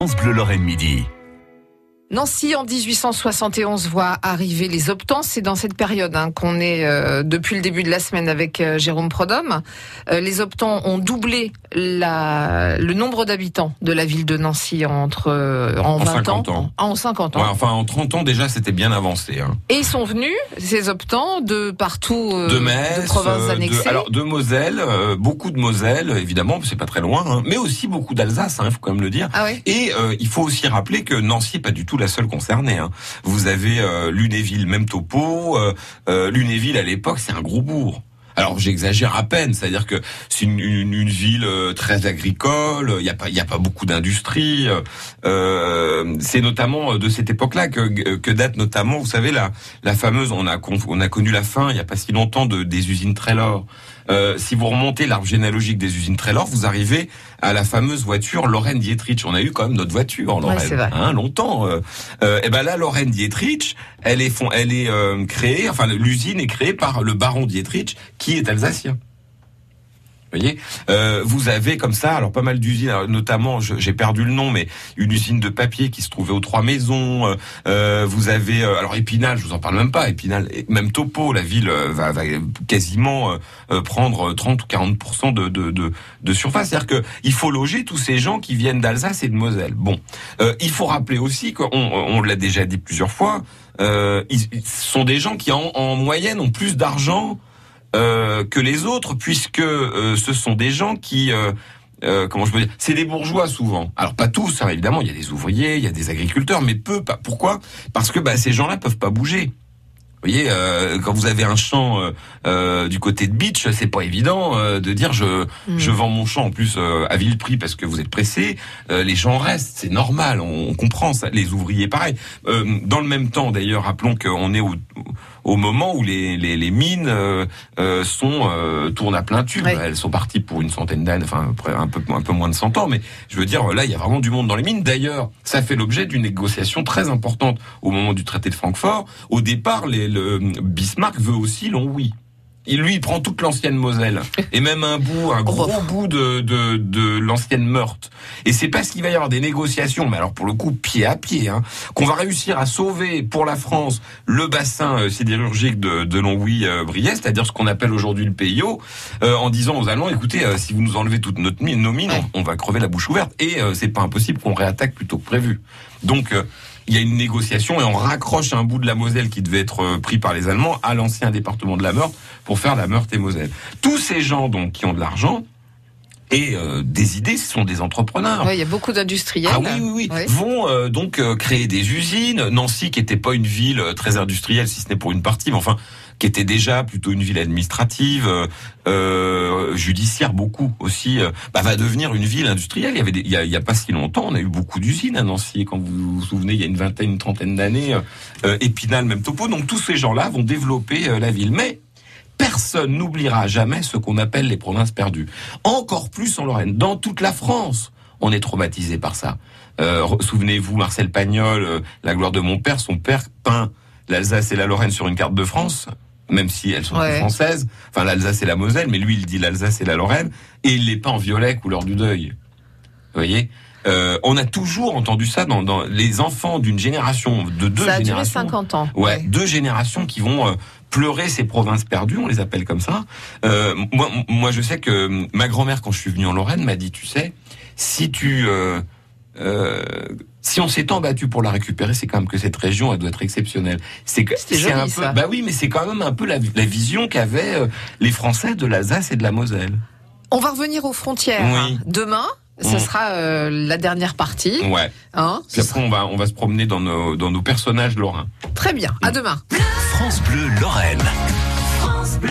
France Bleu Lorraine Midi. Nancy en 1871 voit arriver les optants. C'est dans cette période hein, qu'on est euh, depuis le début de la semaine avec euh, Jérôme Prodhomme. Euh, les optants ont doublé la, le nombre d'habitants de la ville de Nancy entre en, 20 50 ans. En 50 ans. Ouais, enfin, en 30 ans déjà, c'était bien avancé. Hein. Et ils sont venus, ces optants, de partout, de Metz, de provinces annexées. De, alors de Moselle, beaucoup de Moselle, évidemment, c'est pas très loin, hein, mais aussi beaucoup d'Alsace, il faut quand même le dire. Ah oui Et il faut aussi rappeler que Nancy n'est pas du tout la seule concernée. Hein. Vous avez euh, Lunéville, même topo. Euh, Lunéville, à l'époque, c'est un gros bourg. Alors j'exagère à peine, c'est-à-dire que c'est une, ville très agricole, il n'y a pas beaucoup d'industrie. Euh, c'est notamment de cette époque-là que, que date notamment, vous savez la fameuse on a on a connu la fin il y a pas si longtemps de des usines Trellor. Euh, si vous remontez l'arbre généalogique des usines Trellor, vous arrivez à la fameuse voiture Lorraine Dietrich. On a eu quand même notre voiture en Lorraine, ouais, hein, longtemps. Euh, euh, et ben là, Lorraine Dietrich, elle est, fond, elle est euh, créée, enfin l'usine est créée par le baron Dietrich, qui est alsacien. Vous voyez, euh, vous avez comme ça, alors pas mal d'usines, notamment, j'ai perdu le nom, mais une usine de papier qui se trouvait aux Trois Maisons. Euh, vous avez, euh, alors Épinal, je vous en parle même pas. Épinal, même Topo, la ville euh, va, va quasiment euh, prendre 30 ou 40 de, de, de, de surface. C'est-à-dire que il faut loger tous ces gens qui viennent d'Alsace et de Moselle. Bon, il faut rappeler aussi qu'on on, l'a déjà dit plusieurs fois. ils, ils sont des gens qui en moyenne ont plus d'argent euh, que les autres, puisque euh, ce sont des gens qui euh, euh, comment je peux dire C'est des bourgeois souvent. Alors pas tous, hein, évidemment. Il y a des ouvriers, il y a des agriculteurs, mais peu. Pas. Pourquoi? Parce que bah, ces gens-là peuvent pas bouger. Vous voyez, euh, quand vous avez un champ euh, euh, du côté de Beach, c'est pas évident euh, de dire je Mm. je vends mon champ en plus euh, à vil prix parce que vous êtes pressé. Euh, les gens restent, c'est normal, on, on comprend ça. Les ouvriers, pareil. Euh, dans le même temps, d'ailleurs, rappelons qu'on est au, au moment où les, les, les mines euh, euh, sont euh, tournent à plein tube. Ouais. Elles sont parties pour une centaine d'années, enfin un peu un peu moins de 100 ans, mais je veux dire là, il y a vraiment du monde dans les mines. D'ailleurs, ça fait l'objet d'une négociation très importante au moment du traité de Francfort. Au départ, les, le Bismarck veut aussi l'on oui. Il lui il prend toute l'ancienne Moselle et même un bout, un gros bout de de, de l'ancienne Meurthe. Et c'est parce qu'il va y avoir des négociations, mais alors pour le coup pied à pied, hein, qu'on va réussir à sauver pour la France le bassin euh, sidérurgique de, de Longwy-Briest, c'est-à-dire ce qu'on appelle aujourd'hui le PIO, euh, en disant aux Allemands, écoutez, euh, si vous nous enlevez toutes notre mine, nos mines, on, on va crever la bouche ouverte. Et euh, c'est pas impossible qu'on réattaque plus tôt que prévu. Donc euh, il y a une négociation et on raccroche un bout de la Moselle qui devait être euh, pris par les Allemands à l'ancien département de la Meurthe pour faire la Meurthe et Moselle. Tous ces gens donc qui ont de l'argent et euh, des idées, ce sont des entrepreneurs. Ouais, il y a beaucoup d'industriels. Ah oui, oui, oui. Ouais. Vont euh, donc euh, créer des usines. Nancy, qui était pas une ville euh, très industrielle, si ce n'est pour une partie, mais enfin, qui était déjà plutôt une ville administrative, euh, euh, judiciaire beaucoup aussi, euh, bah, va devenir une ville industrielle. Il y avait, des- il y a, il y a pas si longtemps, on a eu beaucoup d'usines à Nancy. Quand vous vous souvenez, il y a une vingtaine, une trentaine d'années, euh, Épinal, même topo. Donc tous ces gens-là vont développer la ville, mais Personne n'oubliera jamais ce qu'on appelle les provinces perdues. Encore plus en Lorraine, dans toute la France, on est traumatisé par ça. Euh, Souvenez-vous, Marcel Pagnol, euh, La gloire de mon père, son père peint l'Alsace et la Lorraine sur une carte de France, même si elles sont Ouais. françaises. Enfin, l'Alsace et la Moselle, mais lui, il dit l'Alsace et la Lorraine, et il les peint en violet, couleur du deuil. Vous voyez? Euh, on a toujours entendu ça dans, dans les enfants d'une génération, de deux Ça a duré générations. 50 ans. Ouais, deux générations qui vont euh, pleurer ces provinces perdues, on les appelle comme ça. Euh, moi, moi, je sais que ma grand-mère, quand je suis venu en Lorraine, m'a dit, tu sais, si tu, si on s'est tant battu pour la récupérer, c'est quand même que cette région, elle doit être exceptionnelle. C'est un peu, ça. bah oui, mais c'est quand même un peu la, la vision qu'avaient les Français de l'Alsace et de la Moselle. On va revenir aux frontières. Oui. Demain, ce Mm. sera euh, la dernière partie. Ouais. Hein Puis après, on va, on va se promener dans nos, dans nos personnages lorrains. Très bien. À demain. France Bleu Lorraine. France Bleu.